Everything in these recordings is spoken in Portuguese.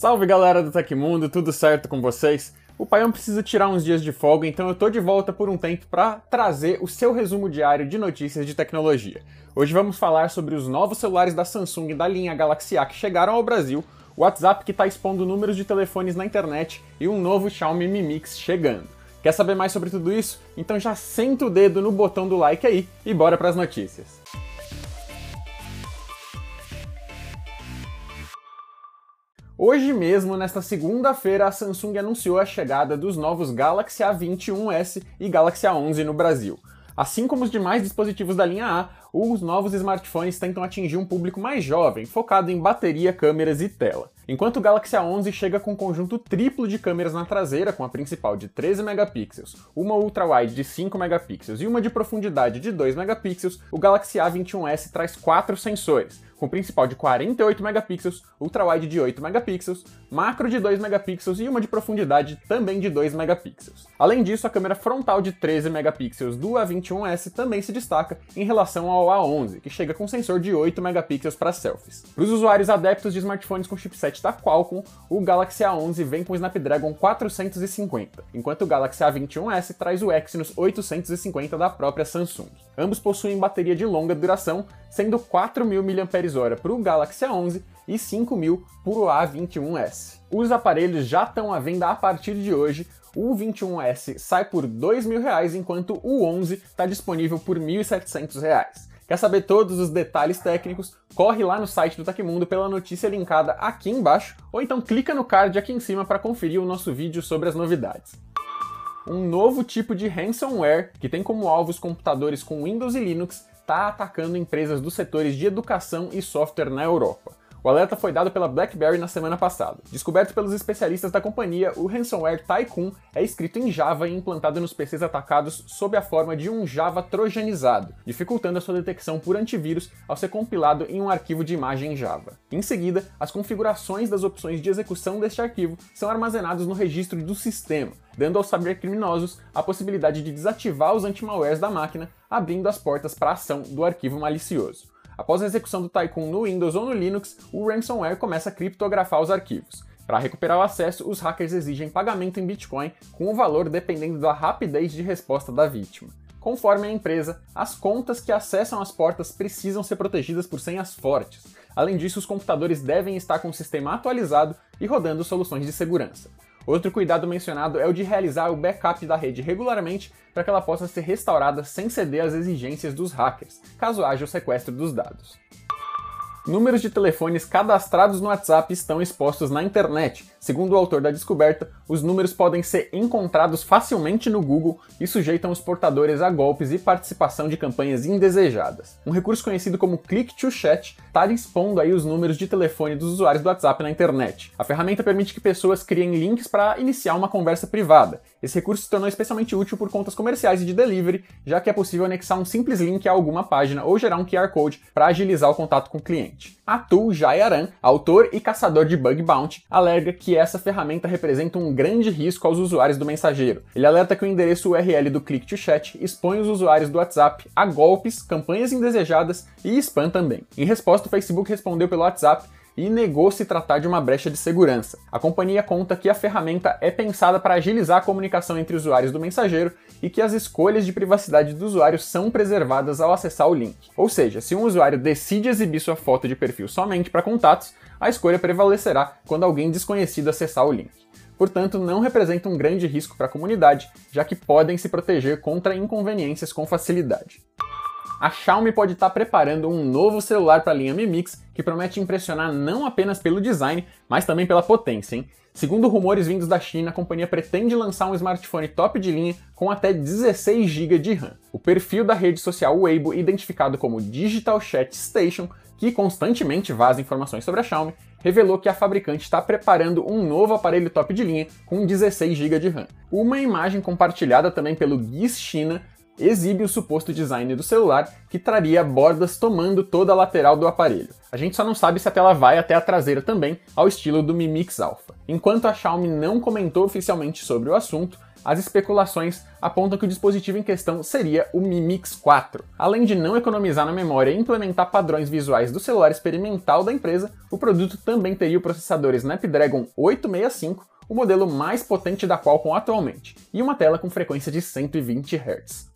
Salve galera do Tecmundo, tudo certo com vocês? O Paião precisa tirar uns dias de folga, então eu tô de volta por um tempo para trazer o seu resumo diário de notícias de tecnologia. Hoje vamos falar sobre os novos celulares da Samsung da linha Galaxy A que chegaram ao Brasil, o WhatsApp que está expondo números de telefones na internet e um novo Xiaomi Mi Mix chegando. Quer saber mais sobre tudo isso? Então já senta o dedo no botão do like aí e bora para as notícias. Hoje mesmo, nesta segunda-feira, a Samsung anunciou a chegada dos novos Galaxy A21s e Galaxy A11 no Brasil. Assim como os demais dispositivos da linha A, os novos smartphones tentam atingir um público mais jovem, focado em bateria, câmeras e tela. Enquanto o Galaxy A11 chega com um conjunto triplo de câmeras na traseira, com a principal de 13 megapixels, uma ultra-wide de 5 megapixels e uma de profundidade de 2 megapixels, o Galaxy A21s traz quatro sensores, com principal de 48 megapixels, ultra-wide de 8 megapixels, macro de 2 megapixels e uma de profundidade também de 2 megapixels. Além disso, a câmera frontal de 13 megapixels do A21s também se destaca em relação ao A11, que chega com sensor de 8 megapixels para selfies. Para os usuários adeptos de smartphones com chipset da Qualcomm, o Galaxy A11 vem com o Snapdragon 450, enquanto o Galaxy A21s traz o Exynos 850 da própria Samsung. Ambos possuem bateria de longa duração, sendo 4.000 mAh para o Galaxy A11 e 5.000 para o A21s. Os aparelhos já estão à venda a partir de hoje. O 21S sai por R$ 2.000, enquanto o 11 está disponível por R$ 1.700. Quer saber todos os detalhes técnicos? Corre lá no site do Tecmundo pela notícia linkada aqui embaixo, ou então clica no card aqui em cima para conferir o nosso vídeo sobre as novidades um novo tipo de ransomware que tem como alvo os computadores com Windows e Linux está atacando empresas dos setores de educação e software na Europa. O alerta foi dado pela BlackBerry na semana passada. Descoberto pelos especialistas da companhia, o ransomware Tycoon é escrito em Java e implantado nos PCs atacados sob a forma de um Java trojanizado, dificultando a sua detecção por antivírus ao ser compilado em um arquivo de imagem Java. Em seguida, as configurações das opções de execução deste arquivo são armazenadas no registro do sistema, dando aos cybercriminosos a possibilidade de desativar os anti-malwares da máquina, abrindo as portas para a ação do arquivo malicioso. Após a execução do Tycoon no Windows ou no Linux, o ransomware começa a criptografar os arquivos. Para recuperar o acesso, os hackers exigem pagamento em Bitcoin, com o valor dependendo da rapidez de resposta da vítima. Conforme a empresa, as contas que acessam as portas precisam ser protegidas por senhas fortes. Além disso, os computadores devem estar com o sistema atualizado e rodando soluções de segurança. Outro cuidado mencionado é o de realizar o backup da rede regularmente para que ela possa ser restaurada sem ceder às exigências dos hackers, caso haja o sequestro dos dados. Números de telefones cadastrados no WhatsApp estão expostos na internet. Segundo o autor da descoberta, os números podem ser encontrados facilmente no Google e sujeitam os portadores a golpes e participação de campanhas indesejadas. Um recurso conhecido como Click to Chat está expondo aí os números de telefone dos usuários do WhatsApp na internet. A ferramenta permite que pessoas criem links para iniciar uma conversa privada. Esse recurso se tornou especialmente útil por contas comerciais e de delivery, já que é possível anexar um simples link a alguma página ou gerar um QR Code para agilizar o contato com o cliente. Atul Jayaran, autor e caçador de bug bounty, alega que essa ferramenta representa um grande risco aos usuários do mensageiro. Ele alerta que o endereço URL do Click to Chat expõe os usuários do WhatsApp a golpes, campanhas indesejadas e spam também. Em resposta, o Facebook respondeu pelo WhatsApp e negou se tratar de uma brecha de segurança. A companhia conta que a ferramenta é pensada para agilizar a comunicação entre usuários do mensageiro e que as escolhas de privacidade do usuário são preservadas ao acessar o link. Ou seja, se um usuário decide exibir sua foto de perfil somente para contatos, a escolha prevalecerá quando alguém desconhecido acessar o link. Portanto, não representa um grande risco para a comunidade, já que podem se proteger contra inconveniências com facilidade a Xiaomi pode estar preparando um novo celular para a linha Mi Mix que promete impressionar não apenas pelo design, mas também pela potência, hein? Segundo rumores vindos da China, a companhia pretende lançar um smartphone top de linha com até 16 GB de RAM. O perfil da rede social Weibo, identificado como Digital Chat Station, que constantemente vaza informações sobre a Xiaomi, revelou que a fabricante está preparando um novo aparelho top de linha com 16 GB de RAM. Uma imagem compartilhada também pelo GIS China exibe o suposto design do celular, que traria bordas tomando toda a lateral do aparelho. A gente só não sabe se a tela vai até a traseira também, ao estilo do Mi Mix Alpha. Enquanto a Xiaomi não comentou oficialmente sobre o assunto, as especulações apontam que o dispositivo em questão seria o Mi Mix 4. Além de não economizar na memória e implementar padrões visuais do celular experimental da empresa, o produto também teria o processador Snapdragon 865, o modelo mais potente da Qualcomm atualmente, e uma tela com frequência de 120 Hz.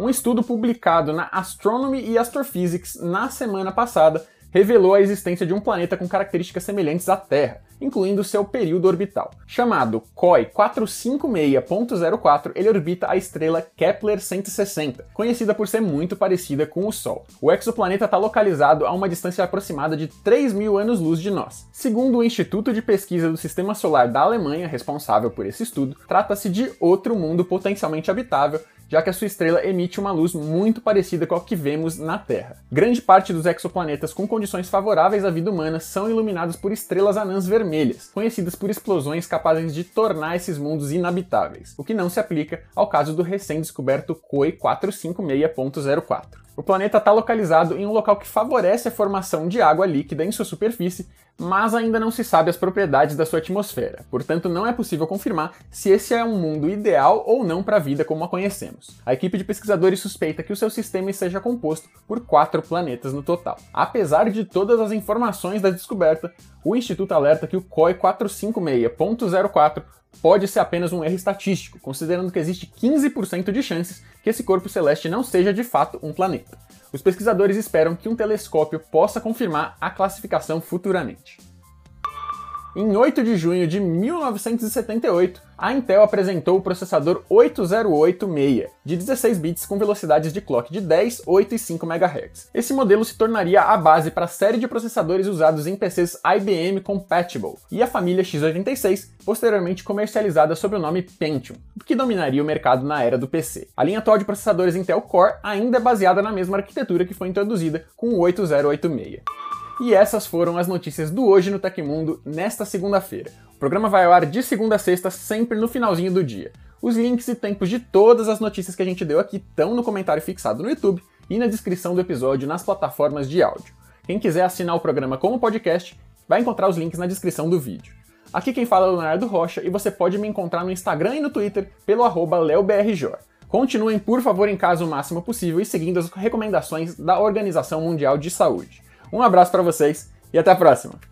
Um estudo publicado na Astronomy e Astrophysics na semana passada revelou a existência de um planeta com características semelhantes à Terra, incluindo seu período orbital. Chamado COI 456.04, ele orbita a estrela Kepler 160, conhecida por ser muito parecida com o Sol. O exoplaneta está localizado a uma distância aproximada de 3 mil anos-luz de nós. Segundo o Instituto de Pesquisa do Sistema Solar da Alemanha, responsável por esse estudo, trata-se de outro mundo potencialmente habitável já que a sua estrela emite uma luz muito parecida com a que vemos na Terra. Grande parte dos exoplanetas com condições favoráveis à vida humana são iluminados por estrelas anãs vermelhas, conhecidas por explosões capazes de tornar esses mundos inabitáveis, o que não se aplica ao caso do recém-descoberto COI 456.04. O planeta está localizado em um local que favorece a formação de água líquida em sua superfície, mas ainda não se sabe as propriedades da sua atmosfera, portanto não é possível confirmar se esse é um mundo ideal ou não para a vida como a conhecemos. A equipe de pesquisadores suspeita que o seu sistema seja composto por quatro planetas no total. Apesar de todas as informações da descoberta, o Instituto alerta que o COI 456.04 pode ser apenas um erro estatístico, considerando que existe 15% de chances que esse corpo celeste não seja de fato um planeta. Os pesquisadores esperam que um telescópio possa confirmar a classificação futuramente. Em 8 de junho de 1978, a Intel apresentou o processador 8086, de 16 bits com velocidades de clock de 10, 8 e 5 MHz. Esse modelo se tornaria a base para a série de processadores usados em PCs IBM Compatible e a família x86, posteriormente comercializada sob o nome Pentium, que dominaria o mercado na era do PC. A linha atual de processadores Intel Core ainda é baseada na mesma arquitetura que foi introduzida com o 8086. E essas foram as notícias do Hoje no Tecmundo nesta segunda-feira. O programa vai ao ar de segunda a sexta, sempre no finalzinho do dia. Os links e tempos de todas as notícias que a gente deu aqui estão no comentário fixado no YouTube e na descrição do episódio nas plataformas de áudio. Quem quiser assinar o programa como podcast, vai encontrar os links na descrição do vídeo. Aqui quem fala é o Leonardo Rocha e você pode me encontrar no Instagram e no Twitter pelo arroba leobrjor. Continuem, por favor, em casa o máximo possível e seguindo as recomendações da Organização Mundial de Saúde. Um abraço para vocês e até a próxima!